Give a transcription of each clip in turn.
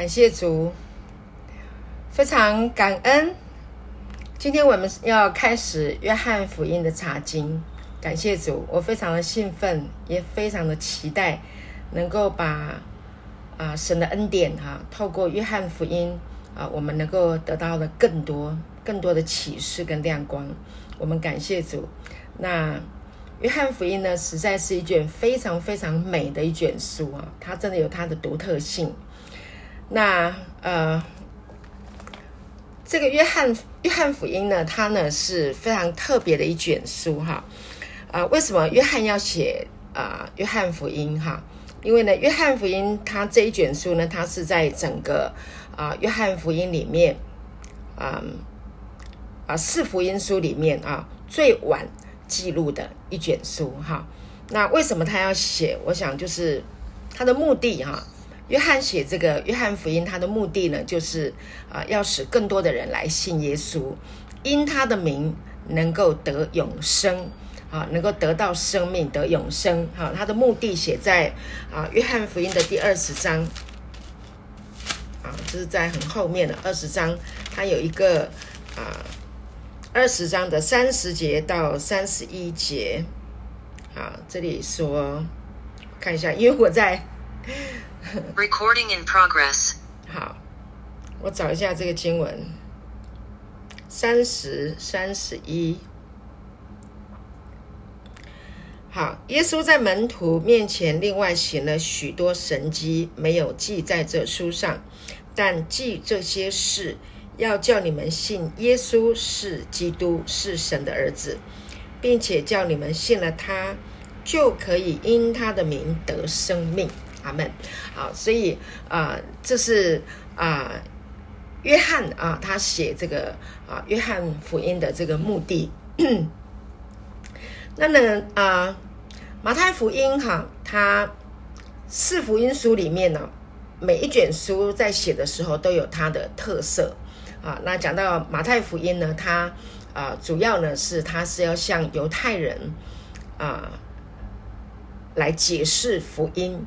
感谢主，非常感恩。今天我们要开始约翰福音的查经，感谢主，我非常的兴奋，也非常的期待，能够把啊神的恩典哈，透过约翰福音啊，我们能够得到的更多、更多的启示跟亮光。我们感谢主。那约翰福音呢，实在是一卷非常非常美的一卷书啊，它真的有它的独特性。那呃，这个约翰约翰福音呢，它呢是非常特别的一卷书哈。啊，为什么约翰要写啊约翰福音哈？因为呢，约翰福音它这一卷书呢，它是在整个啊约翰福音里面，啊啊四福音书里面啊最晚记录的一卷书哈。那为什么他要写？我想就是他的目的哈。约翰写这个约翰福音，他的目的呢，就是啊，要使更多的人来信耶稣，因他的名能够得永生，啊，能够得到生命，得永生。哈，他的目的写在啊约翰福音的第二十章，啊，这是在很后面的二十章，它有一个啊二十章的三十节到三十一节，啊，这里说看一下，因为我在。Recording in progress。好，我找一下这个经文，三十三十一。好，耶稣在门徒面前另外行了许多神迹，没有记在这书上，但记这些事，要叫你们信耶稣是基督，是神的儿子，并且叫你们信了他，就可以因他的名得生命。阿门。好，所以啊，这是啊，约翰啊，他写这个啊，约翰福音的这个目的。那呢啊，马太福音哈，它四福音书里面呢，每一卷书在写的时候都有它的特色啊。那讲到马太福音呢，它啊，主要呢是它是要向犹太人啊来解释福音。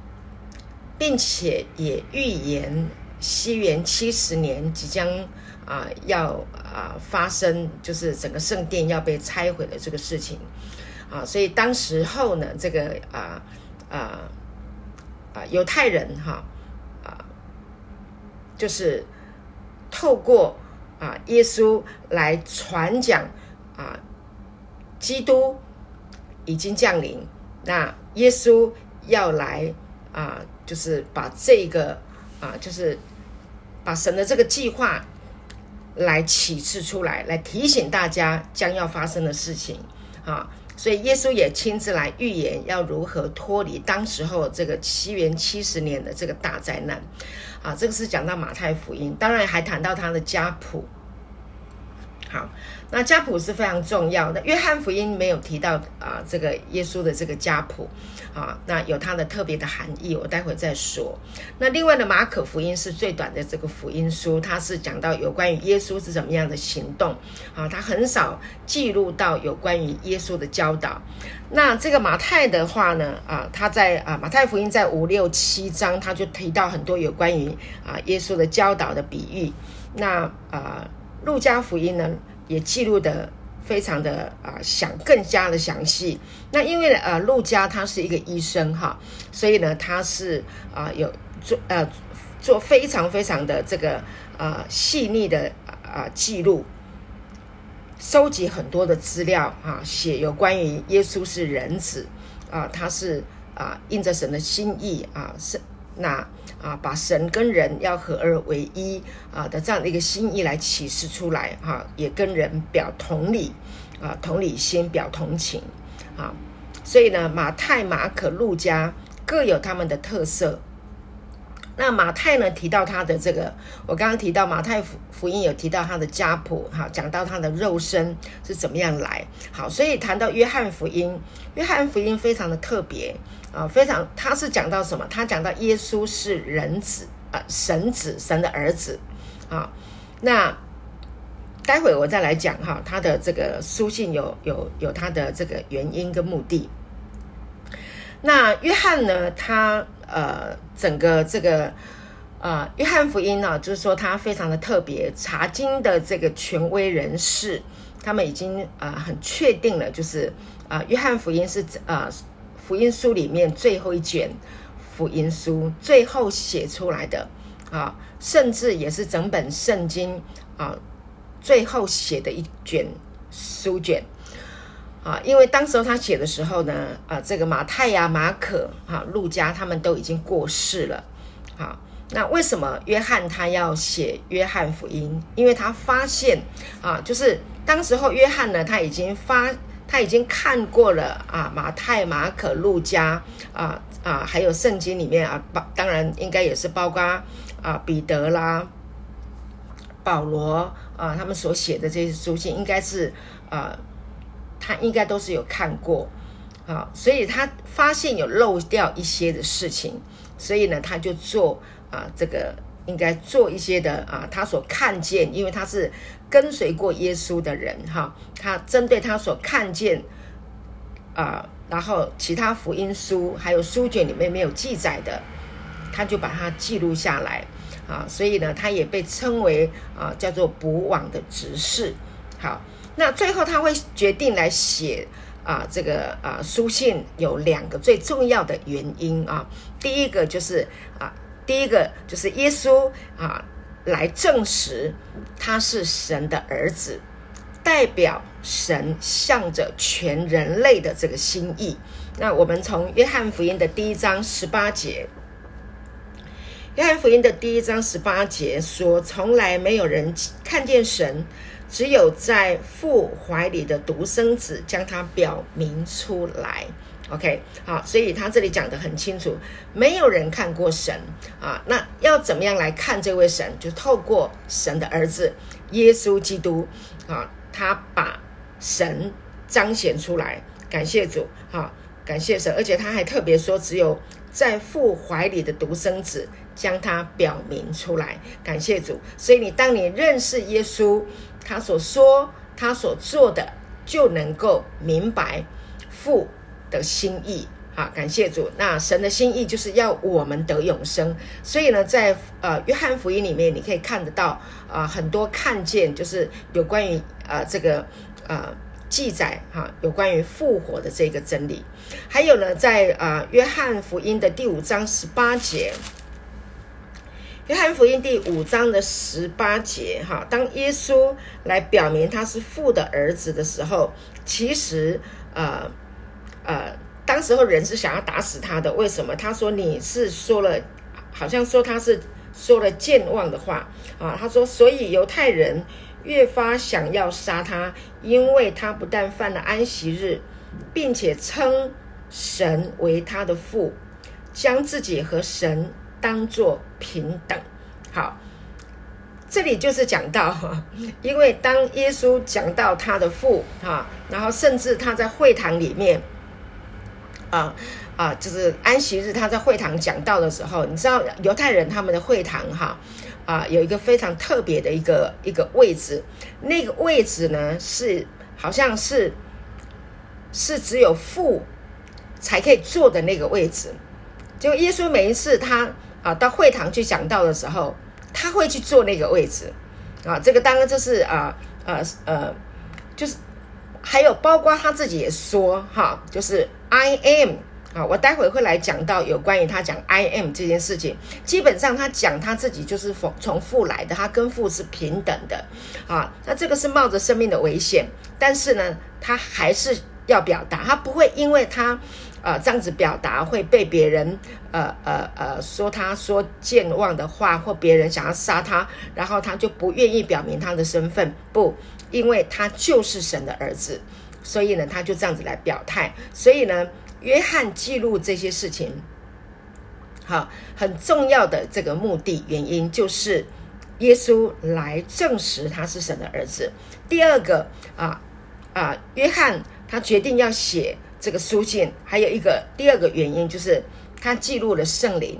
并且也预言西元七十年即将啊要啊发生，就是整个圣殿要被拆毁的这个事情啊，所以当时候呢，这个啊啊啊犹太人哈啊，就是透过啊耶稣来传讲啊基督已经降临，那耶稣要来啊。就是把这个啊，就是把神的这个计划来启示出来，来提醒大家将要发生的事情啊。所以耶稣也亲自来预言要如何脱离当时候这个七元七十年的这个大灾难啊。这个是讲到马太福音，当然还谈到他的家谱。好，那家谱是非常重要的。约翰福音没有提到啊，这个耶稣的这个家谱啊，那有它的特别的含义，我待会再说。那另外的马可福音是最短的这个福音书，它是讲到有关于耶稣是怎么样的行动啊，它很少记录到有关于耶稣的教导。那这个马太的话呢，啊，他在啊马太福音在五六七章，他就提到很多有关于啊耶稣的教导的比喻。那啊。路加福音呢，也记录的非常的啊，详更加的详细。那因为呃，路加他是一个医生哈，所以呢，他是啊有做呃做非常非常的这个啊细腻的啊记录，收集很多的资料啊，写有关于耶稣是人子啊，他是啊应着神的心意啊是。那啊，把神跟人要合二为一啊的这样的一个心意来启示出来哈，也跟人表同理啊，同理心表同情啊，所以呢，马太、马可、路加各有他们的特色。那马太呢提到他的这个，我刚刚提到马太福福音有提到他的家谱，哈，讲到他的肉身是怎么样来，好，所以谈到约翰福音，约翰福音非常的特别啊，非常，他是讲到什么？他讲到耶稣是人子啊，神子，神的儿子啊。那待会我再来讲哈，他的这个书信有有有他的这个原因跟目的。那约翰呢，他。呃，整个这个呃，约翰福音呢，就是说他非常的特别，查经的这个权威人士，他们已经呃很确定了，就是啊，约翰福音是呃福音书里面最后一卷福音书，最后写出来的啊，甚至也是整本圣经啊最后写的一卷书卷。啊，因为当时候他写的时候呢，啊，这个马太呀、马可啊、路加他们都已经过世了，啊。那为什么约翰他要写约翰福音？因为他发现啊，就是当时候约翰呢，他已经发，他已经看过了啊，马太、马可、路加啊啊，还有圣经里面啊，包当然应该也是包括啊彼得啦、保罗啊，他们所写的这些书信，应该是啊，他应该都是有看过啊，所以他发现有漏掉一些的事情，所以呢，他就做。啊，这个应该做一些的啊，他所看见，因为他是跟随过耶稣的人哈，他针对他所看见啊，然后其他福音书还有书卷里面没有记载的，他就把它记录下来啊，所以呢，他也被称为啊叫做补网的执事。好，那最后他会决定来写啊这个啊书信，有两个最重要的原因啊，第一个就是啊。第一个就是耶稣啊，来证实他是神的儿子，代表神向着全人类的这个心意。那我们从约翰福音的第一章十八节，约翰福音的第一章十八节说：“从来没有人看见神，只有在父怀里的独生子将他表明出来。” OK，好，所以他这里讲的很清楚，没有人看过神啊，那要怎么样来看这位神？就透过神的儿子耶稣基督啊，他把神彰显出来，感谢主，哈，感谢神，而且他还特别说，只有在父怀里的独生子将他表明出来，感谢主。所以你当你认识耶稣，他所说、他所做的，就能够明白父。的心意，好，感谢主。那神的心意就是要我们得永生，所以呢，在呃约翰福音里面，你可以看得到啊很多看见，就是有关于呃这个呃记载哈，有关于复活的这个真理。还有呢，在啊约翰福音的第五章十八节，约翰福音第五章的十八节哈，当耶稣来表明他是父的儿子的时候，其实呃。呃，当时候人是想要打死他的，为什么？他说你是说了，好像说他是说了健忘的话啊。他说，所以犹太人越发想要杀他，因为他不但犯了安息日，并且称神为他的父，将自己和神当做平等。好，这里就是讲到哈，因为当耶稣讲到他的父哈，然后甚至他在会堂里面。啊啊，就是安息日，他在会堂讲到的时候，你知道犹太人他们的会堂哈啊，有一个非常特别的一个一个位置，那个位置呢是好像是是只有父才可以坐的那个位置。就耶稣每一次他啊到会堂去讲道的时候，他会去坐那个位置啊。这个当然就是啊呃呃，就是还有包括他自己也说哈，就是。I am 啊，我待会会来讲到有关于他讲 I am 这件事情。基本上他讲他自己就是从从父来的，他跟父是平等的啊。那这个是冒着生命的危险，但是呢，他还是要表达，他不会因为他呃这样子表达会被别人呃呃呃说他说健忘的话，或别人想要杀他，然后他就不愿意表明他的身份。不，因为他就是神的儿子。所以呢，他就这样子来表态。所以呢，约翰记录这些事情，好，很重要的这个目的原因就是耶稣来证实他是神的儿子。第二个啊啊，约翰他决定要写这个书信，还有一个第二个原因就是他记录了圣灵。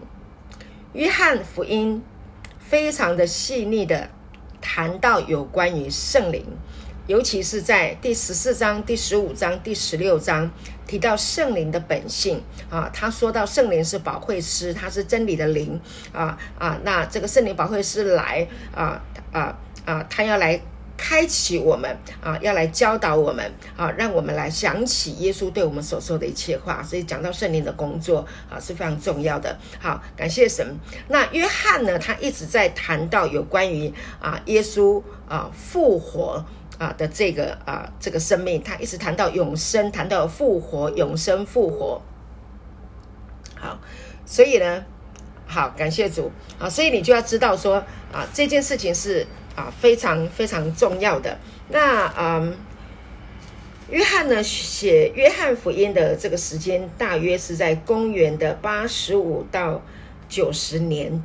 约翰福音非常的细腻的谈到有关于圣灵。尤其是在第十四章、第十五章、第十六章提到圣灵的本性啊，他说到圣灵是保惠师，他是真理的灵啊啊，那这个圣灵保惠师来啊啊啊，他要来。开启我们啊，要来教导我们啊，让我们来想起耶稣对我们所说的一切话。所以讲到圣灵的工作啊是非常重要的。好，感谢神。那约翰呢，他一直在谈到有关于啊耶稣啊复活啊的这个啊这个生命，他一直谈到永生，谈到复活、永生、复活。好，所以呢，好感谢主啊，所以你就要知道说啊这件事情是。啊，非常非常重要的。那嗯，约翰呢写约翰福音的这个时间，大约是在公元的八十五到九十年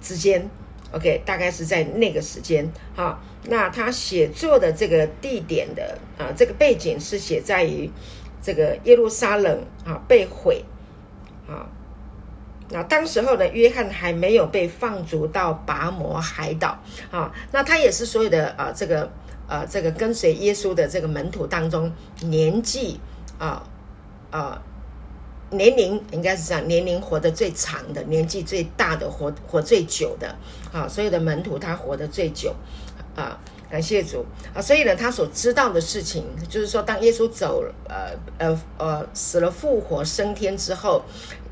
之间。OK，大概是在那个时间。好，那他写作的这个地点的啊，这个背景是写在于这个耶路撒冷啊被毁啊。那当时候呢，约翰还没有被放逐到拔摩海岛啊。那他也是所有的啊，这个呃，这个跟随耶稣的这个门徒当中，年纪啊啊年龄应该是这样，年龄活得最长的，年纪最大的，活活最久的啊。所有的门徒他活得最久啊，感谢主啊。所以呢，他所知道的事情，就是说，当耶稣走呃呃呃死了复活升天之后。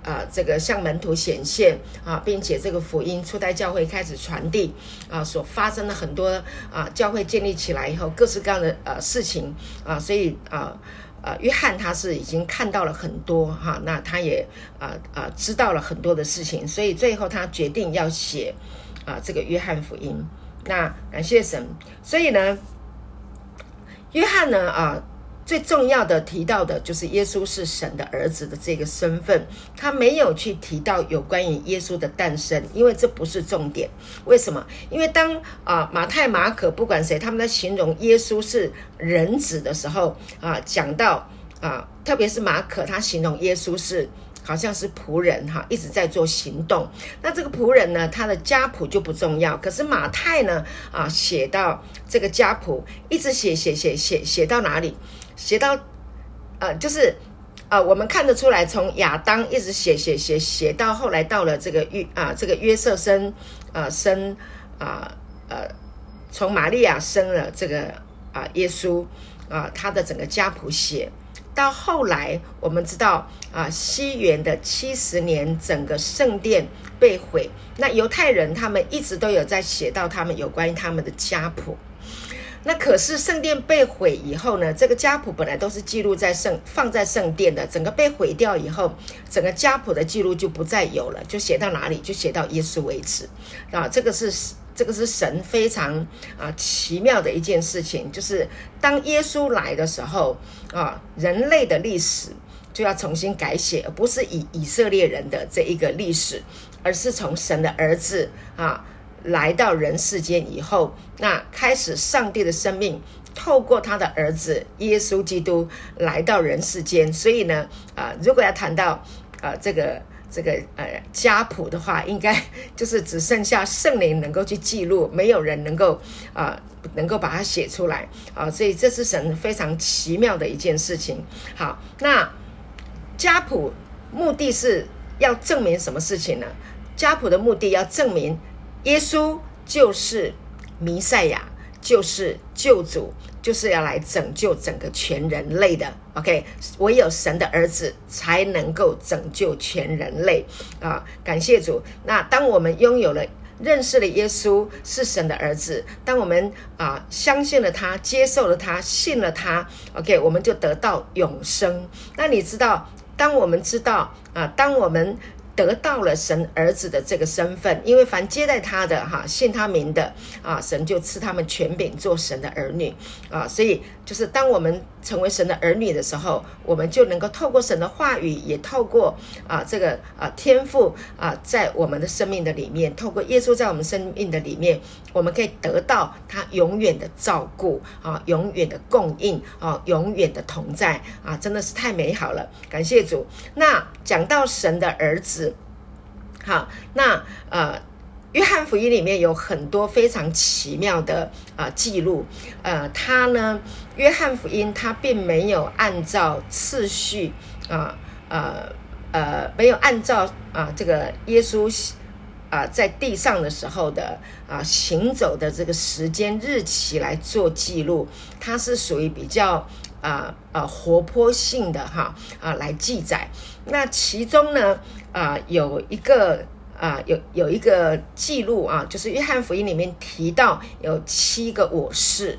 啊，这个向门徒显现啊，并且这个福音初代教会开始传递啊，所发生的很多啊，教会建立起来以后，各式各样的呃事情啊，所以啊啊，约翰他是已经看到了很多哈，那他也啊啊知道了很多的事情，所以最后他决定要写啊这个约翰福音。那感谢神，所以呢，约翰呢啊。最重要的提到的就是耶稣是神的儿子的这个身份，他没有去提到有关于耶稣的诞生，因为这不是重点。为什么？因为当啊马太、马可不管谁，他们在形容耶稣是人子的时候啊，讲到啊，特别是马可，他形容耶稣是好像是仆人哈，一直在做行动。那这个仆人呢，他的家谱就不重要。可是马太呢啊，写到这个家谱，一直写写写写写到哪里？写到，呃，就是，呃，我们看得出来，从亚当一直写写写写到后来到了这个约啊，这个约瑟生，呃，生啊，呃，从玛利亚生了这个啊耶稣啊，他的整个家谱写到后来，我们知道啊，西元的七十年，整个圣殿被毁，那犹太人他们一直都有在写到他们有关于他们的家谱。那可是圣殿被毁以后呢？这个家谱本来都是记录在圣放在圣殿的，整个被毁掉以后，整个家谱的记录就不再有了，就写到哪里就写到耶稣为止啊！这个是这个是神非常啊奇妙的一件事情，就是当耶稣来的时候啊，人类的历史就要重新改写，而不是以以色列人的这一个历史，而是从神的儿子啊。来到人世间以后，那开始上帝的生命透过他的儿子耶稣基督来到人世间。所以呢，啊，如果要谈到啊这个这个呃家谱的话，应该 就是只剩下圣灵能够去记录，没有人能够啊能够把它写出来啊。所以这是神非常奇妙的一件事情。好，那家谱目的是要证明什么事情呢？家谱的目的要证明。耶稣就是弥赛亚，就是救主，就是要来拯救整个全人类的。OK，唯有神的儿子才能够拯救全人类啊！感谢主。那当我们拥有了、认识了耶稣是神的儿子，当我们啊相信了他、接受了他、信了他，OK，我们就得到永生。那你知道，当我们知道啊，当我们得到了神儿子的这个身份，因为凡接待他的哈，信他名的啊，神就赐他们权柄做神的儿女啊，所以就是当我们。成为神的儿女的时候，我们就能够透过神的话语，也透过啊这个啊天赋啊，在我们的生命的里面，透过耶稣在我们生命的里面，我们可以得到他永远的照顾啊，永远的供应啊，永远的同在啊，真的是太美好了，感谢主。那讲到神的儿子，好，那呃约翰福音里面有很多非常奇妙的啊记录，呃，他呢，约翰福音他并没有按照次序啊呃呃，没有按照啊这个耶稣啊在地上的时候的啊行走的这个时间日期来做记录，它是属于比较啊啊活泼性的哈啊来记载。那其中呢啊有一个。啊，有有一个记录啊，就是约翰福音里面提到有七个我是。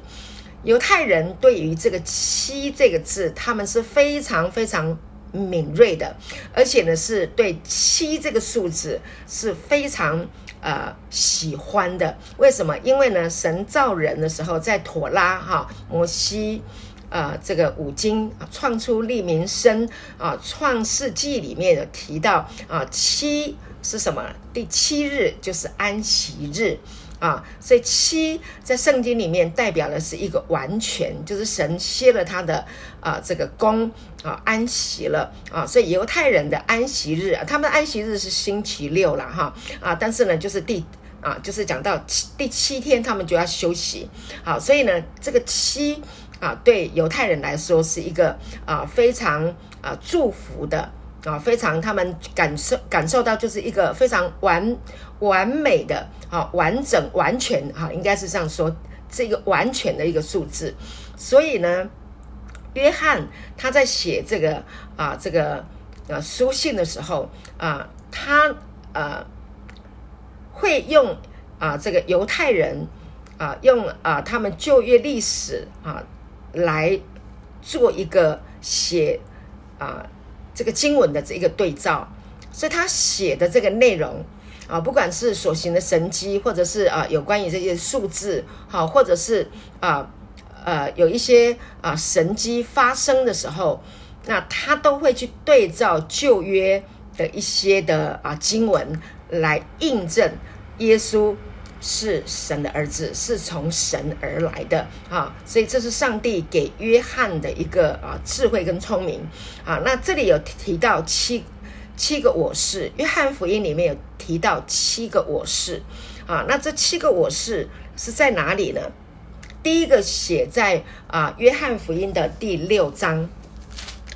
犹太人对于这个七这个字，他们是非常非常敏锐的，而且呢是对七这个数字是非常呃喜欢的。为什么？因为呢，神造人的时候，在妥拉哈摩西啊这个五经啊创出立民生啊创世纪里面有提到啊七。是什么？第七日就是安息日啊，所以七在圣经里面代表的是一个完全，就是神歇了他的啊这个功啊安息了啊，所以犹太人的安息日，啊他们的安息日是星期六了哈啊，但是呢就是第啊就是讲到七第七天他们就要休息，好，所以呢这个七啊对犹太人来说是一个啊非常啊祝福的。啊，非常他们感受感受到就是一个非常完完美的啊，完整完全哈，应该是这样说，这个完全的一个数字。所以呢，约翰他在写这个啊这个呃书信的时候啊，他呃会用啊这个犹太人啊用啊他们旧约历史啊来做一个写啊。这个经文的这一个对照，所以他写的这个内容啊，不管是所行的神迹，或者是啊有关于这些数字，好，或者是啊呃有一些啊神迹发生的时候，那他都会去对照旧约的一些的啊经文来印证耶稣。是神的儿子，是从神而来的啊，所以这是上帝给约翰的一个啊智慧跟聪明啊。那这里有提到七七个我是，约翰福音里面有提到七个我是啊。那这七个我是是在哪里呢？第一个写在啊约翰福音的第六章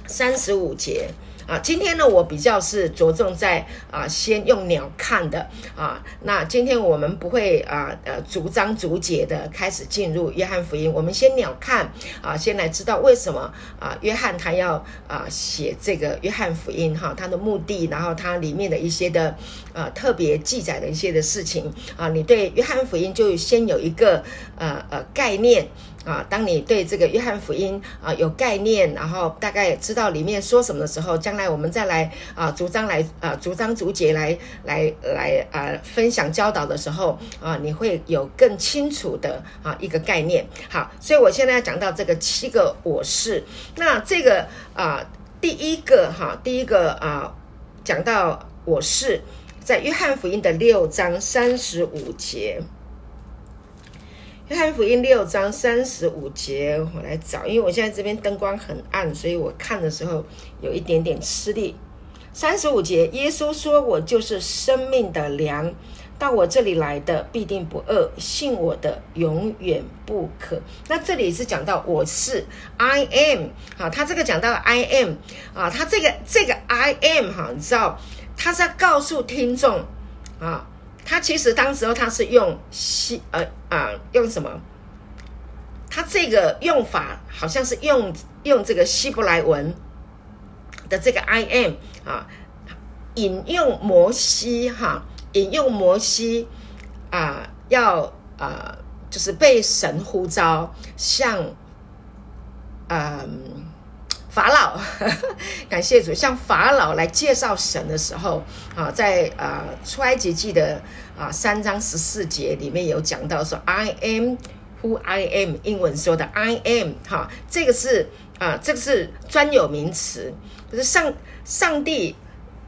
三十五节。啊，今天呢，我比较是着重在啊，先用鸟看的啊。那今天我们不会啊，呃，逐章逐节的开始进入约翰福音，我们先鸟看啊，先来知道为什么啊，约翰他要啊写这个约翰福音哈，他的目的，然后它里面的一些的呃特别记载的一些的事情啊，你对约翰福音就先有一个呃呃概念。啊，当你对这个约翰福音啊有概念，然后大概知道里面说什么的时候，将来我们再来啊，逐章来啊，逐章逐节来来来啊，分享教导的时候啊，你会有更清楚的啊一个概念。好，所以我现在要讲到这个七个我是，那这个啊第一个哈，第一个啊讲到我是在约翰福音的六章三十五节。约翰福音六章三十五节，我来找，因为我现在这边灯光很暗，所以我看的时候有一点点吃力。三十五节，耶稣说：“我就是生命的粮，到我这里来的必定不饿，信我的永远不渴。”那这里是讲到我是 I am，好，他这个讲到 I am 啊，他这个这个 I am 哈，你知道，他在告诉听众啊。他其实当时候他是用希呃啊用什么？他这个用法好像是用用这个希伯来文的这个 I am 啊，引用摩西哈，引用摩西啊，要啊就是被神呼召，像嗯。法老，感谢主，向法老来介绍神的时候，啊，在啊出埃及记的啊三章十四节里面有讲到说，I am who I am，英文说的 I am，哈，这个是啊，这个是专有名词，就是上上帝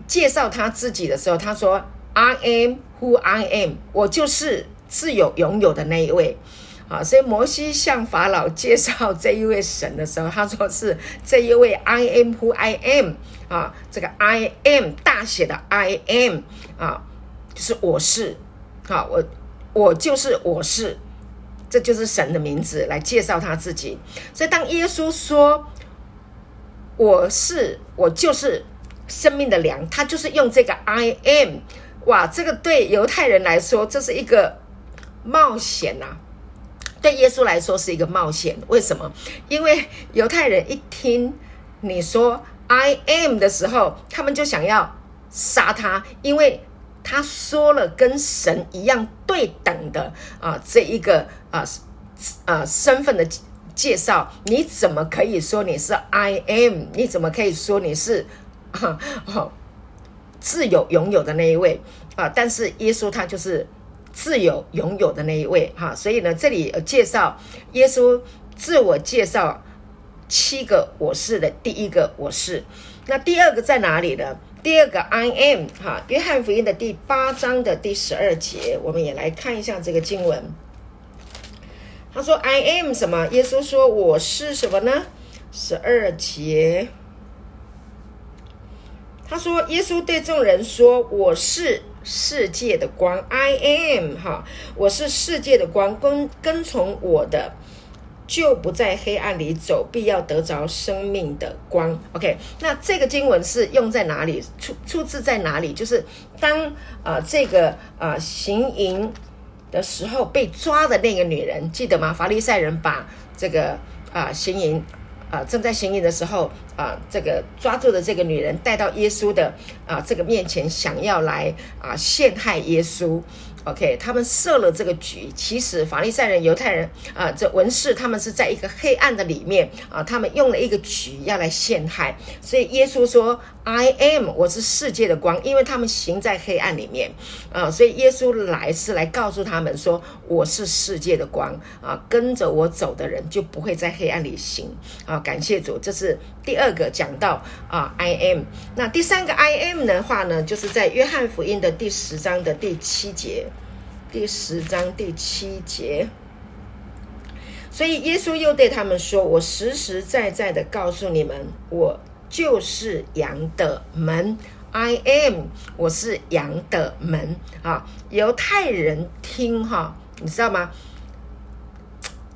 介绍他自己的时候，他说 I am who I am，我就是自有拥有的那一位。啊，所以摩西向法老介绍这一位神的时候，他说是这一位 I am who I am 啊，这个 I am 大写的 I am 啊，就是我是好，我我就是我是，这就是神的名字来介绍他自己。所以当耶稣说我是我就是生命的粮，他就是用这个 I am。哇，这个对犹太人来说，这是一个冒险呐。对耶稣来说是一个冒险。为什么？因为犹太人一听你说 I am 的时候，他们就想要杀他，因为他说了跟神一样对等的啊这一个啊啊身份的介绍。你怎么可以说你是 I am？你怎么可以说你是啊？自由拥有的那一位啊，但是耶稣他就是自由拥有的那一位哈，所以呢，这里介绍耶稣自我介绍七个我是的第一个我是，那第二个在哪里呢？第二个 I am 哈，约翰福音的第八章的第十二节，我们也来看一下这个经文。他说 I am 什么？耶稣说我是什么呢？十二节。他说：“耶稣对众人说：‘我是世界的光，I am 哈，我是世界的光，跟跟从我的，就不在黑暗里走，必要得着生命的光。’OK，那这个经文是用在哪里？出出自在哪里？就是当啊这个啊行淫的时候被抓的那个女人，记得吗？法利赛人把这个啊行淫。”啊，正在行淫的时候，啊，这个抓住的这个女人带到耶稣的啊这个面前，想要来啊陷害耶稣。OK，他们设了这个局。其实法利赛人、犹太人啊，这文士他们是在一个黑暗的里面啊，他们用了一个局要来陷害。所以耶稣说：“I am，我是世界的光。”因为他们行在黑暗里面啊，所以耶稣来是来告诉他们说：“我是世界的光啊，跟着我走的人就不会在黑暗里行啊。”感谢主，这是第二二个讲到啊，I am。那第三个 I am 的话呢，就是在约翰福音的第十章的第七节。第十章第七节，所以耶稣又对他们说：“我实实在在的告诉你们，我就是羊的门。I am，我是羊的门。”啊，犹太人听哈，你知道吗？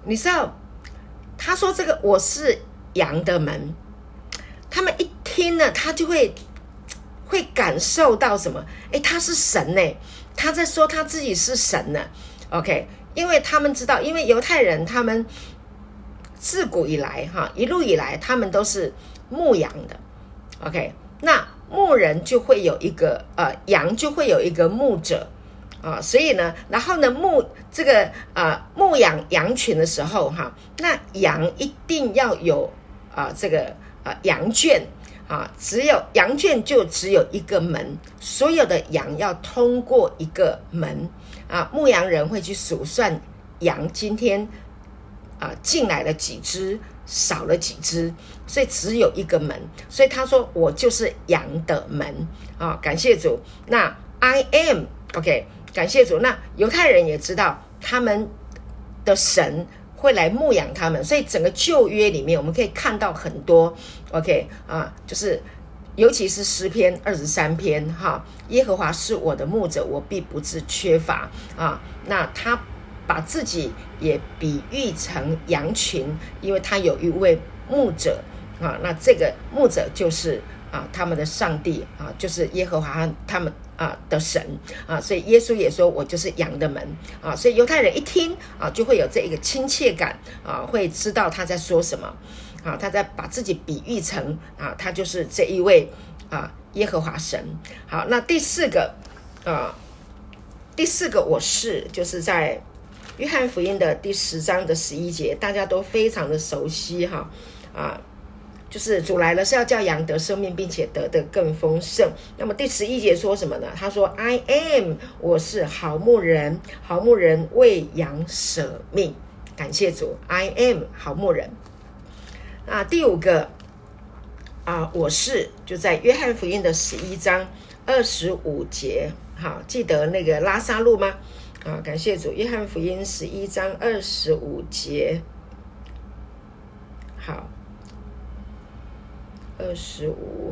你知道他说这个我是羊的门，他们一听呢，他就会会感受到什么？哎，他是神呢。他在说他自己是神呢，OK？因为他们知道，因为犹太人他们自古以来哈一路以来，他们都是牧羊的，OK？那牧人就会有一个呃羊就会有一个牧者啊，所以呢，然后呢牧这个啊牧养羊群的时候哈，那羊一定要有啊这个啊羊圈。啊，只有羊圈就只有一个门，所有的羊要通过一个门啊。牧羊人会去数算羊今天啊进来了几只，少了几只，所以只有一个门。所以他说我就是羊的门啊。感谢主，那 I am OK，感谢主。那犹太人也知道他们的神。会来牧养他们，所以整个旧约里面，我们可以看到很多，OK 啊，就是尤其是诗篇二十三篇哈，耶和华是我的牧者，我必不致缺乏啊。那他把自己也比喻成羊群，因为他有一位牧者啊，那这个牧者就是啊他们的上帝啊，就是耶和华他们。啊的神啊，所以耶稣也说我就是羊的门啊，所以犹太人一听啊，就会有这一个亲切感啊，会知道他在说什么啊，他在把自己比喻成啊，他就是这一位啊耶和华神。好，那第四个啊，第四个我是就是在约翰福音的第十章的十一节，大家都非常的熟悉哈啊。就是主来了是要叫羊得生命，并且得的更丰盛。那么第十一节说什么呢？他说：“I am，我是好牧人，好牧人为羊舍命。”感谢主，I am 好牧人。那，第五个啊，我是就在约翰福音的十一章二十五节。好，记得那个拉萨路吗？啊，感谢主，约翰福音十一章二十五节。好。二十五，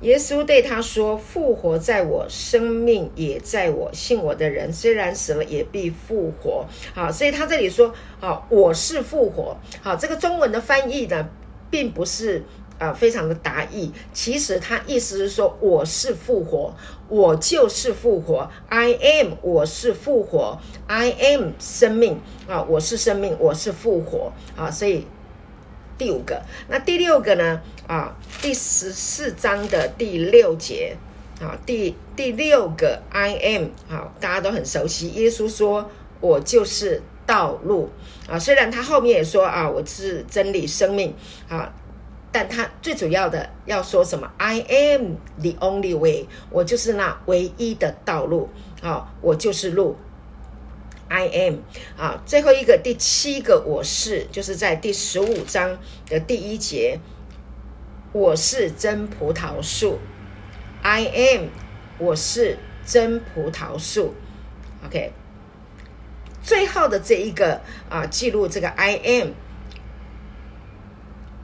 耶稣对他说：“复活在我，生命也在我。信我的人，虽然死了，也必复活。”好，所以他这里说：“啊，我是复活。”好，这个中文的翻译呢，并不是啊非常的达意。其实他意思是说：“我是复活，我就是复活。I am，我是复活。I am 生命啊，我是生命，我是复活。”啊，所以。第五个，那第六个呢？啊，第十四章的第六节，啊，第第六个 I am，好，大家都很熟悉。耶稣说：“我就是道路。”啊，虽然他后面也说：“啊，我是真理、生命。”啊，但他最主要的要说什么？I am the only way，我就是那唯一的道路。啊，我就是路。I am 啊，最后一个第七个我是，就是在第十五章的第一节，我是真葡萄树。I am，我是真葡萄树。OK，最后的这一个啊，记录这个 I am，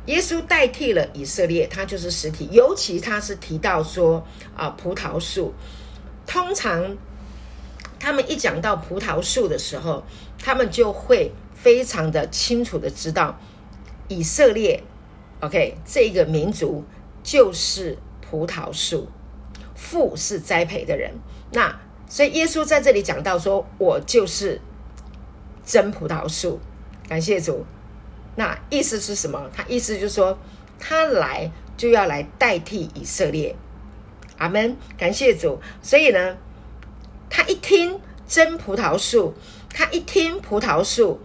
耶稣代替了以色列，他就是实体，尤其他是提到说啊，葡萄树，通常。他们一讲到葡萄树的时候，他们就会非常的清楚的知道，以色列，OK，这个民族就是葡萄树，父是栽培的人。那所以耶稣在这里讲到说，我就是真葡萄树，感谢主。那意思是什么？他意思就是说，他来就要来代替以色列。阿门，感谢主。所以呢。他一听真葡萄树，他一听葡萄树，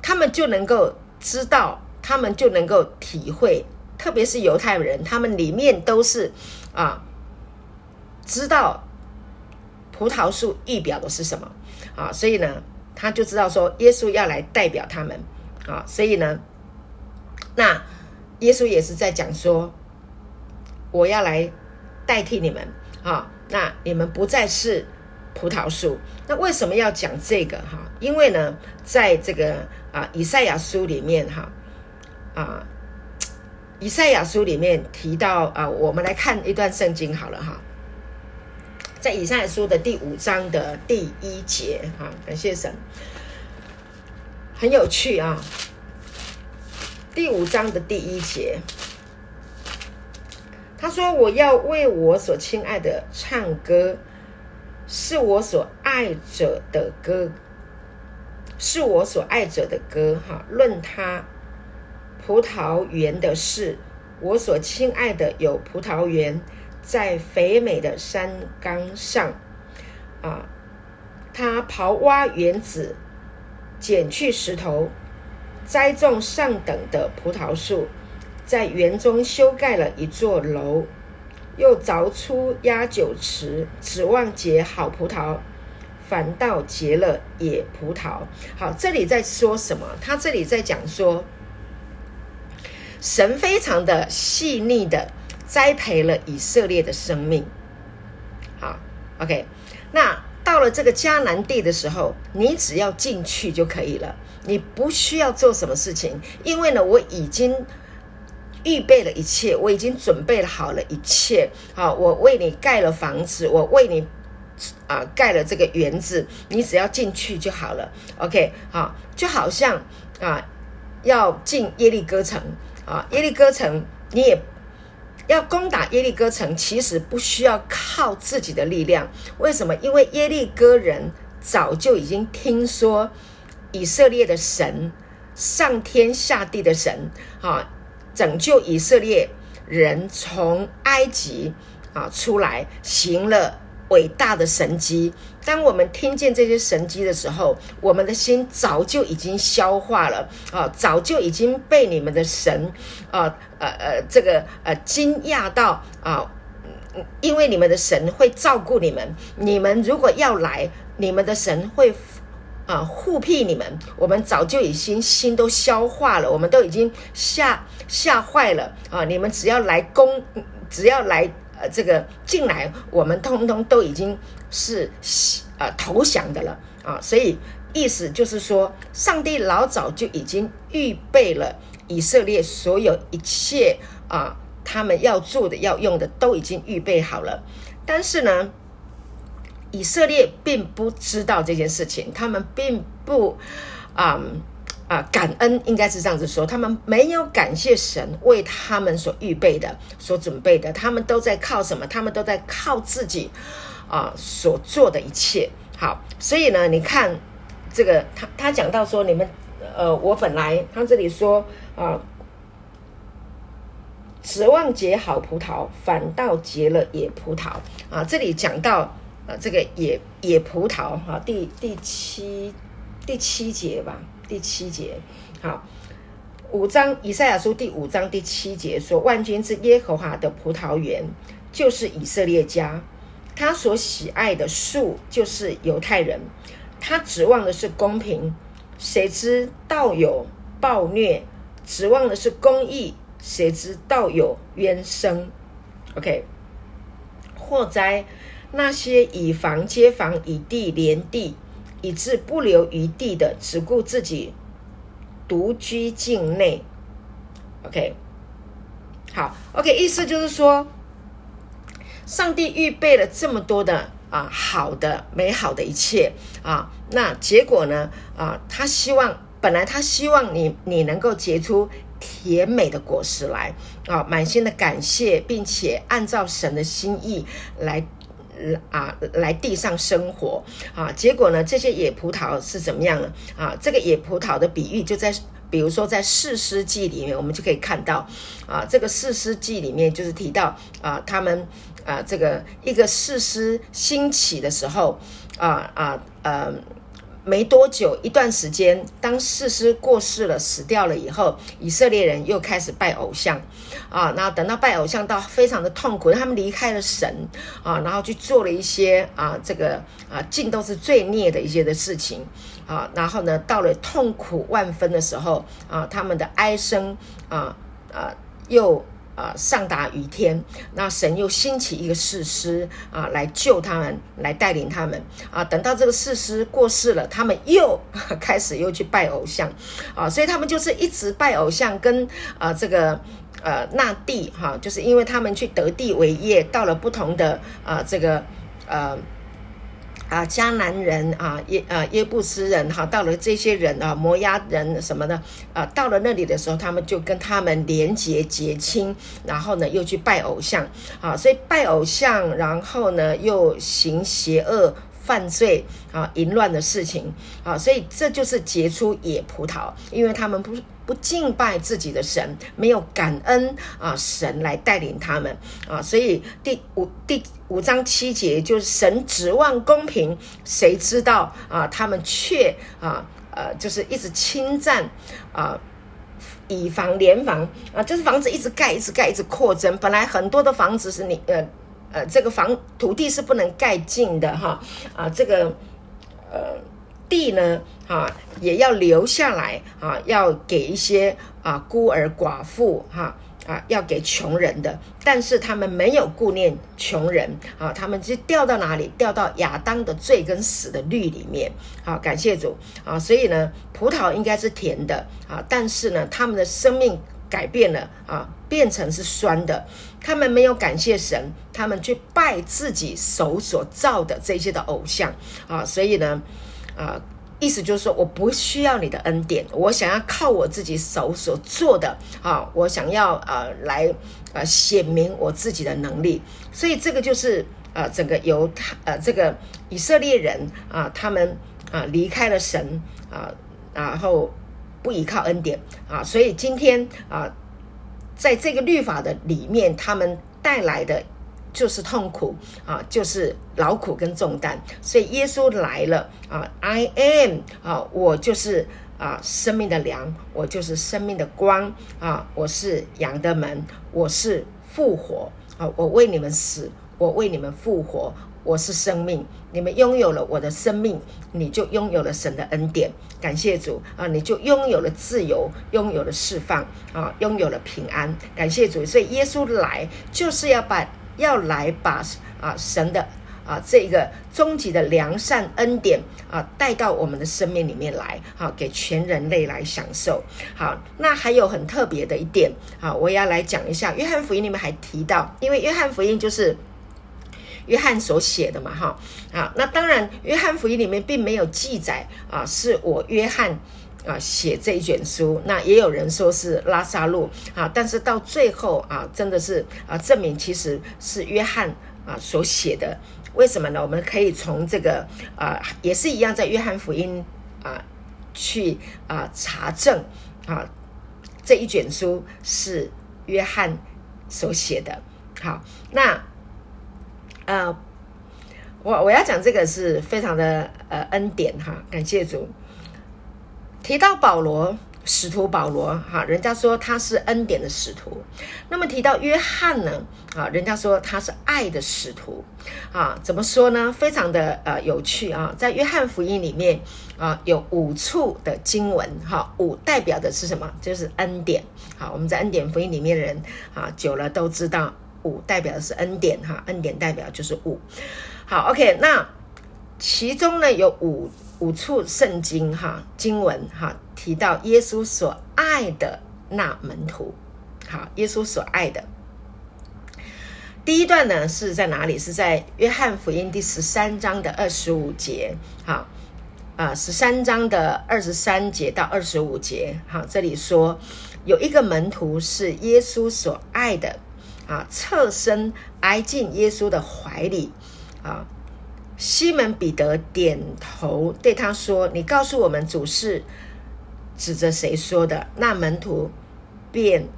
他们就能够知道，他们就能够体会，特别是犹太人，他们里面都是啊，知道葡萄树意表的是什么。啊，所以呢，他就知道说耶稣要来代表他们。啊，所以呢，那耶稣也是在讲说，我要来代替你们。啊，那你们不再是。葡萄树，那为什么要讲这个哈？因为呢，在这个啊以赛亚书里面哈啊 以赛亚书里面提到啊，我们来看一段圣经好了哈，在以赛亚书的第五章的第一节哈，感谢神，很有趣啊，第五章的第一节，他说：“我要为我所亲爱的唱歌。”是我所爱者的歌，是我所爱者的歌。哈，论他葡萄园的事，我所亲爱的有葡萄园，在肥美的山冈上。啊，他刨挖园子，捡去石头，栽种上等的葡萄树，在园中修盖了一座楼。又凿出压酒池，指望结好葡萄，反倒结了野葡萄。好，这里在说什么？他这里在讲说，神非常的细腻的栽培了以色列的生命。好，OK，那到了这个迦南地的时候，你只要进去就可以了，你不需要做什么事情，因为呢，我已经。预备了一切，我已经准备好了一切。好，我为你盖了房子，我为你啊盖了这个园子，你只要进去就好了。OK，好，就好像啊要进耶利哥城啊，耶利哥城你也要攻打耶利哥城，其实不需要靠自己的力量。为什么？因为耶利哥人早就已经听说以色列的神，上天下地的神啊。拯救以色列人从埃及啊出来，行了伟大的神迹。当我们听见这些神迹的时候，我们的心早就已经消化了啊，早就已经被你们的神啊呃呃这个呃惊讶到啊，因为你们的神会照顾你们。你们如果要来，你们的神会。啊，护庇你们，我们早就已经心都消化了，我们都已经吓吓坏了啊！你们只要来攻，只要来呃这个进来，我们通通都已经是呃投降的了啊！所以意思就是说，上帝老早就已经预备了以色列所有一切啊他们要做的、要用的都已经预备好了。但是呢，以色列并不知道这件事情，他们并不啊啊感恩，应该是这样子说，他们没有感谢神为他们所预备的、所准备的，他们都在靠什么？他们都在靠自己啊所做的一切。好，所以呢，你看这个，他他讲到说，你们呃，我本来他这里说啊。指望结好葡萄，反倒结了野葡萄啊！这里讲到呃，这个野野葡萄哈，第第七第七节吧，第七节好，五章以赛亚书第五章第七节说：“万军之耶和华的葡萄园就是以色列家，他所喜爱的树就是犹太人，他指望的是公平，谁知道有暴虐；指望的是公义。”谁知道有冤声？OK，祸灾那些以房接房、以地连地，以致不留余地的，只顾自己独居境内。OK，好，OK，意思就是说，上帝预备了这么多的啊，好的、美好的一切啊，那结果呢？啊，他希望，本来他希望你，你能够结出。甜美的果实来啊，满心的感谢，并且按照神的心意来啊来地上生活啊。结果呢，这些野葡萄是怎么样呢？啊，这个野葡萄的比喻就在，比如说在四世纪里面，我们就可以看到啊，这个四世纪里面就是提到啊，他们啊这个一个四师兴起的时候啊啊呃。没多久，一段时间，当士师过世了、死掉了以后，以色列人又开始拜偶像，啊，然后等到拜偶像到非常的痛苦，他们离开了神，啊，然后去做了一些啊，这个啊，尽都是罪孽的一些的事情，啊，然后呢，到了痛苦万分的时候，啊，他们的哀声，啊啊，又。啊，上达于天，那神又兴起一个士师啊，来救他们，来带领他们啊。等到这个士师过世了，他们又 开始又去拜偶像啊，所以他们就是一直拜偶像，跟啊这个呃那地哈，就是因为他们去得地为业，到了不同的啊这个呃。啊，迦南人啊，耶啊耶布斯人哈，到了这些人啊，摩押人什么的啊，到了那里的时候，他们就跟他们连结结亲，然后呢，又去拜偶像啊，所以拜偶像，然后呢，又行邪恶。犯罪啊，淫乱的事情啊，所以这就是结出野葡萄，因为他们不是不敬拜自己的神，没有感恩啊神来带领他们啊，所以第五第五章七节就是神指望公平，谁知道啊他们却啊呃就是一直侵占啊以房连房啊，就是房子一直盖一直盖一直扩增，本来很多的房子是你呃。呃，这个房土地是不能盖尽的哈，啊，这个呃地呢，哈也要留下来啊，要给一些啊孤儿寡妇哈啊，要给穷人的，但是他们没有顾念穷人啊，他们就掉到哪里？掉到亚当的罪跟死的律里面。好，感谢主啊，所以呢，葡萄应该是甜的啊，但是呢，他们的生命。改变了啊，变成是酸的。他们没有感谢神，他们去拜自己手所造的这些的偶像啊。所以呢，啊，意思就是说，我不需要你的恩典，我想要靠我自己手所做的啊，我想要啊来啊显明我自己的能力。所以这个就是啊，整个犹太呃这个以色列人啊，他们啊离开了神啊，然后。不依靠恩典啊，所以今天啊，在这个律法的里面，他们带来的就是痛苦啊，就是劳苦跟重担。所以耶稣来了啊，I am 啊，我就是啊生命的粮，我就是生命的光啊，我是羊的门，我是复活啊，我为你们死，我为你们复活。我是生命，你们拥有了我的生命，你就拥有了神的恩典。感谢主啊，你就拥有了自由，拥有了释放啊，拥有了平安。感谢主，所以耶稣来就是要把要来把啊神的啊这个终极的良善恩典啊带到我们的生命里面来，好给全人类来享受。好，那还有很特别的一点，好，我也要来讲一下。约翰福音里面还提到，因为约翰福音就是约翰所写的嘛，哈，啊，那当然约翰福音里面并没有记载啊，是我约翰。啊，写这一卷书，那也有人说是拉萨路啊，但是到最后啊，真的是啊，证明其实是约翰啊所写的。为什么呢？我们可以从这个啊，也是一样，在约翰福音啊去啊查证啊，这一卷书是约翰所写的。好，那呃，我我要讲这个是非常的呃恩典哈，感谢主。提到保罗，使徒保罗，哈，人家说他是恩典的使徒。那么提到约翰呢，啊，人家说他是爱的使徒，啊，怎么说呢？非常的呃有趣啊，在约翰福音里面啊，有五处的经文，哈，五代表的是什么？就是恩典。好，我们在恩典福音里面的人啊，久了都知道五代表的是恩典，哈，恩典代表就是五。好，OK，那其中呢有五。五处圣经哈经文哈提到耶稣所爱的那门徒，好，耶稣所爱的。第一段呢是在哪里？是在约翰福音第十三章的二十五节，好啊，十三章的二十三节到二十五节，好，这里说有一个门徒是耶稣所爱的，啊，侧身挨进耶稣的怀里，啊。西门彼得点头对他说：“你告诉我们主是指着谁说的？”那门徒便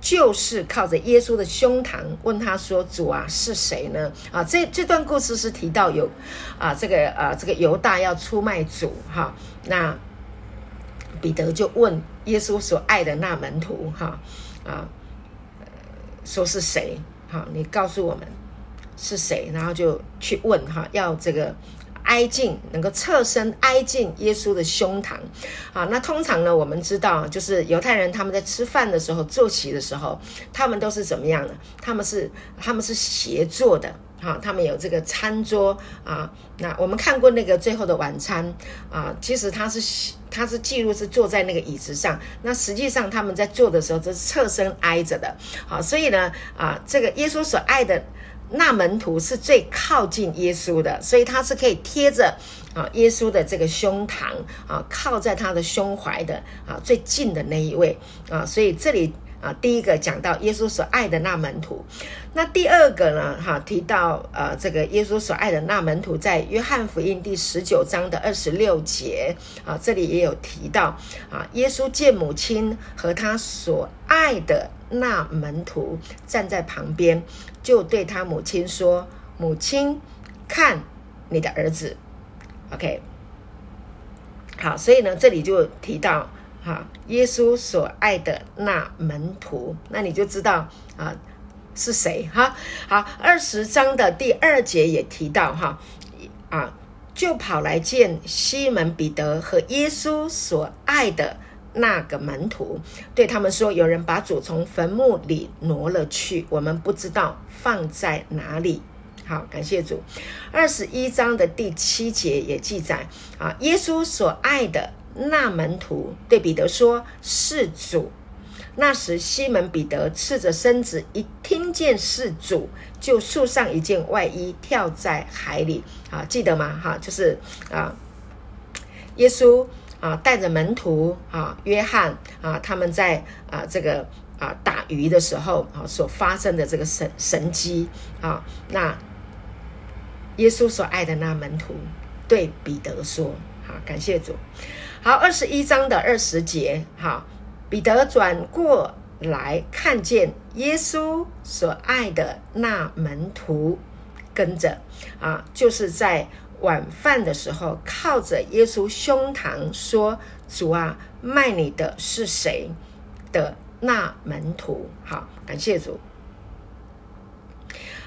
就是靠着耶稣的胸膛问他说：“主啊，是谁呢？”啊，这这段故事是提到有啊，这个啊，这个犹大要出卖主哈。那彼得就问耶稣所爱的那门徒哈啊，说是谁？好，你告诉我们。是谁？然后就去问哈，要这个挨近，能够侧身挨近耶稣的胸膛啊。那通常呢，我们知道，就是犹太人他们在吃饭的时候坐席的时候，他们都是怎么样的？他们是他们是斜坐的哈，他们有这个餐桌啊。那我们看过那个最后的晚餐啊，其实他是他是记录是坐在那个椅子上，那实际上他们在坐的时候，这是侧身挨着的。好，所以呢啊，这个耶稣所爱的。那门徒是最靠近耶稣的，所以他是可以贴着啊耶稣的这个胸膛啊，靠在他的胸怀的啊最近的那一位啊，所以这里啊第一个讲到耶稣所爱的那门徒，那第二个呢哈提到呃这个耶稣所爱的那门徒，在约翰福音第十九章的二十六节啊，这里也有提到啊耶稣见母亲和他所爱的。那门徒站在旁边，就对他母亲说：“母亲，看你的儿子。”OK，好，所以呢，这里就提到哈，耶稣所爱的那门徒，那你就知道啊是谁哈。好，二十章的第二节也提到哈啊，就跑来见西门彼得和耶稣所爱的。那个门徒对他们说：“有人把主从坟墓里挪了去，我们不知道放在哪里。”好，感谢主。二十一章的第七节也记载啊，耶稣所爱的那门徒对彼得说：“是主。”那时西门彼得赤着身子，一听见是主，就束上一件外衣，跳在海里。啊，记得吗？哈，就是啊，耶稣。啊，带着门徒啊，约翰啊，他们在啊这个啊打鱼的时候啊所发生的这个神神机啊，那耶稣所爱的那门徒对彼得说：“好，感谢主。”好，二十一章的二十节，好，彼得转过来看见耶稣所爱的那门徒跟着啊，就是在。晚饭的时候，靠着耶稣胸膛说：“主啊，卖你的是谁？”的那门徒，好，感谢主。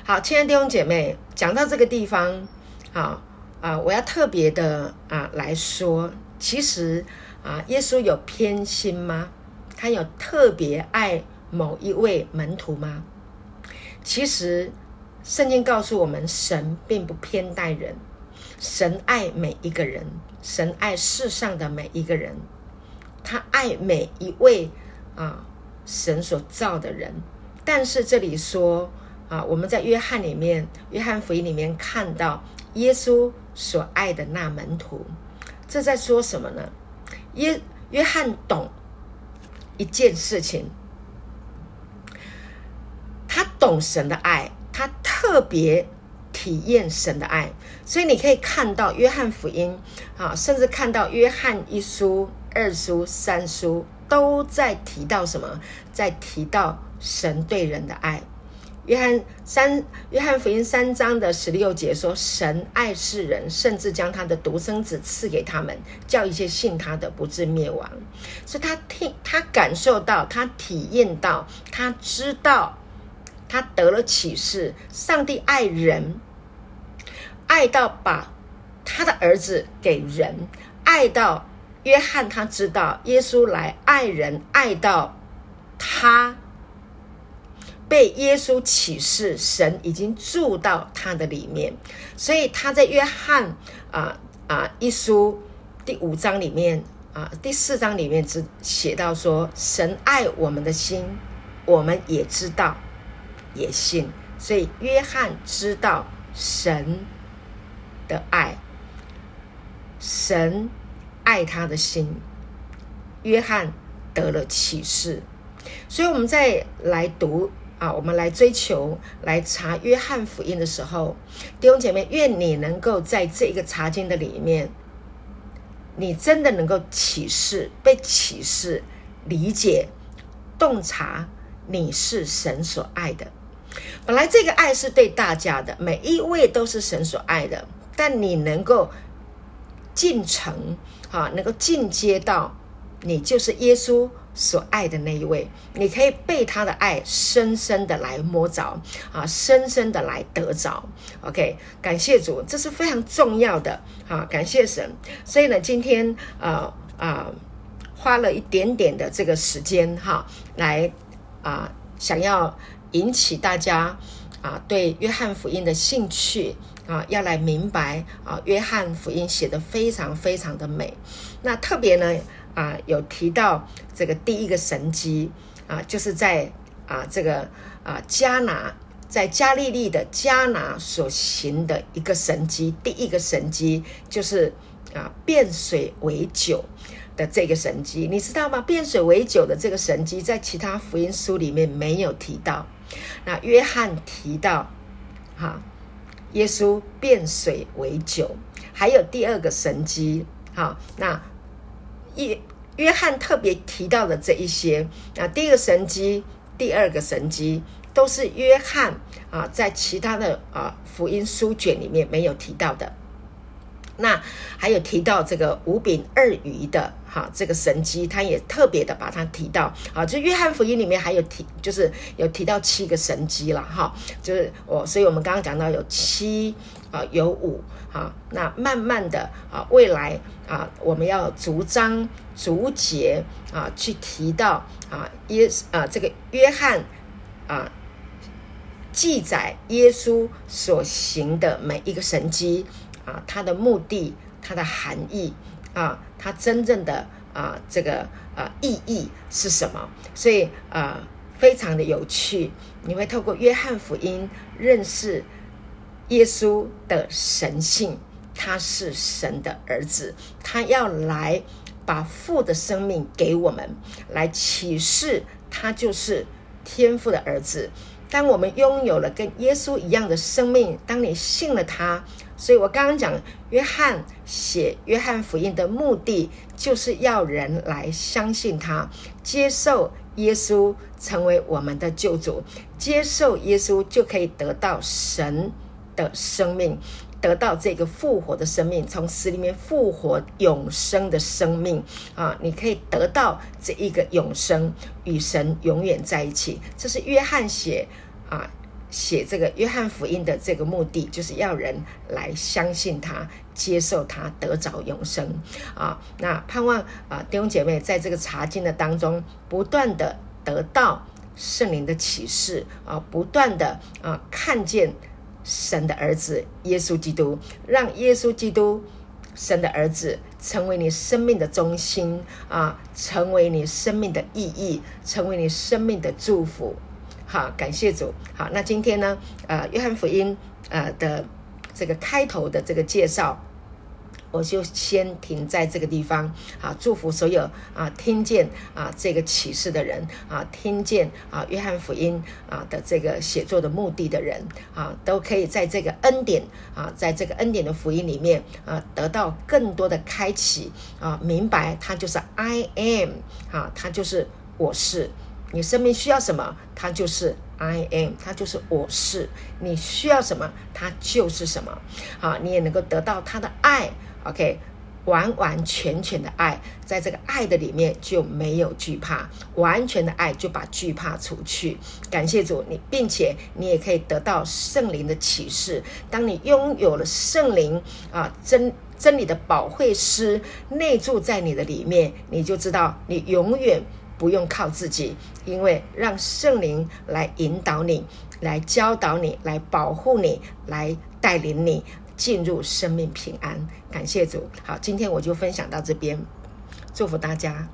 好，亲爱的弟兄姐妹，讲到这个地方，好啊，我要特别的啊来说，其实啊，耶稣有偏心吗？他有特别爱某一位门徒吗？其实圣经告诉我们，神并不偏待人，神爱每一个人，神爱世上的每一个人，他爱每一位啊神所造的人。但是这里说啊，我们在约翰里面，约翰福音里面看到耶稣所爱的那门徒，这在说什么呢？约约翰懂一件事情，他懂神的爱，他特别体验神的爱，所以你可以看到约翰福音啊，甚至看到约翰一书、二书、三书都在提到什么，在提到神对人的爱。约翰三，约翰福音三章的十六节说：“神爱世人，甚至将他的独生子赐给他们，叫一切信他的不至灭亡。”所以，他听，他感受到，他体验到，他知道，他得了启示：上帝爱人，爱到把他的儿子给人，爱到约翰他知道耶稣来爱人，爱到他。被耶稣启示，神已经住到他的里面，所以他在约翰啊啊一书第五章里面啊第四章里面只写到说，神爱我们的心，我们也知道，也信，所以约翰知道神的爱，神爱他的心，约翰得了启示，所以我们再来读。啊，我们来追求、来查约翰福音的时候，弟兄姐妹，愿你能够在这一个查经的里面，你真的能够启示、被启示、理解、洞察，你是神所爱的。本来这个爱是对大家的，每一位都是神所爱的，但你能够进城，啊，能够进阶到，你就是耶稣。所爱的那一位，你可以被他的爱深深的来摸着啊，深深的来得着。OK，感谢主，这是非常重要的啊，感谢神。所以呢，今天啊啊，花了一点点的这个时间哈，来啊，想要引起大家啊对约翰福音的兴趣啊，要来明白啊，约翰福音写的非常非常的美。那特别呢。啊，有提到这个第一个神迹啊，就是在啊这个啊加拿在加利利的加拿所行的一个神迹，第一个神迹就是啊变水为酒的这个神迹，你知道吗？变水为酒的这个神迹在其他福音书里面没有提到，那约翰提到哈，耶稣变水为酒，还有第二个神机，好那。约约翰特别提到的这一些那，第一个神机，第二个神机，都是约翰啊在其他的啊福音书卷里面没有提到的。那还有提到这个五饼二鱼的哈这个神机，他也特别的把它提到啊。就约翰福音里面还有提，就是有提到七个神机了哈。就是我，所以我们刚刚讲到有七啊，有五。啊，那慢慢的啊，未来啊，我们要逐章逐节啊去提到啊耶啊这个约翰啊记载耶稣所行的每一个神迹啊，它的目的、它的含义啊，它真正的啊这个啊意义是什么？所以啊，非常的有趣，你会透过约翰福音认识。耶稣的神性，他是神的儿子，他要来把父的生命给我们，来启示他就是天父的儿子。当我们拥有了跟耶稣一样的生命，当你信了他，所以我刚刚讲约翰写约翰福音的目的，就是要人来相信他，接受耶稣成为我们的救主，接受耶稣就可以得到神。的生命得到这个复活的生命，从死里面复活永生的生命啊！你可以得到这一个永生，与神永远在一起。这是约翰写啊，写这个约翰福音的这个目的，就是要人来相信他，接受他，得着永生啊！那盼望啊，弟兄姐妹在这个查经的当中，不断的得到圣灵的启示啊，不断的啊看见。神的儿子耶稣基督，让耶稣基督神的儿子成为你生命的中心啊，成为你生命的意义，成为你生命的祝福。好，感谢主。好，那今天呢，呃，约翰福音呃的这个开头的这个介绍。我就先停在这个地方啊！祝福所有啊听见啊这个启示的人啊，听见啊约翰福音啊的这个写作的目的的人啊，都可以在这个恩典啊，在这个恩典的福音里面啊，得到更多的开启啊，明白他就是 I am 啊，他就是我是。你生命需要什么，他就是 I am，他就是我是。你需要什么，他就是什么。好，你也能够得到他的爱。OK，完完全全的爱，在这个爱的里面就没有惧怕，完全的爱就把惧怕除去。感谢主，你并且你也可以得到圣灵的启示。当你拥有了圣灵啊，真真理的保惠师内住在你的里面，你就知道你永远不用靠自己，因为让圣灵来引导你，来教导你，来保护你，来带领你。进入生命平安，感谢主。好，今天我就分享到这边，祝福大家。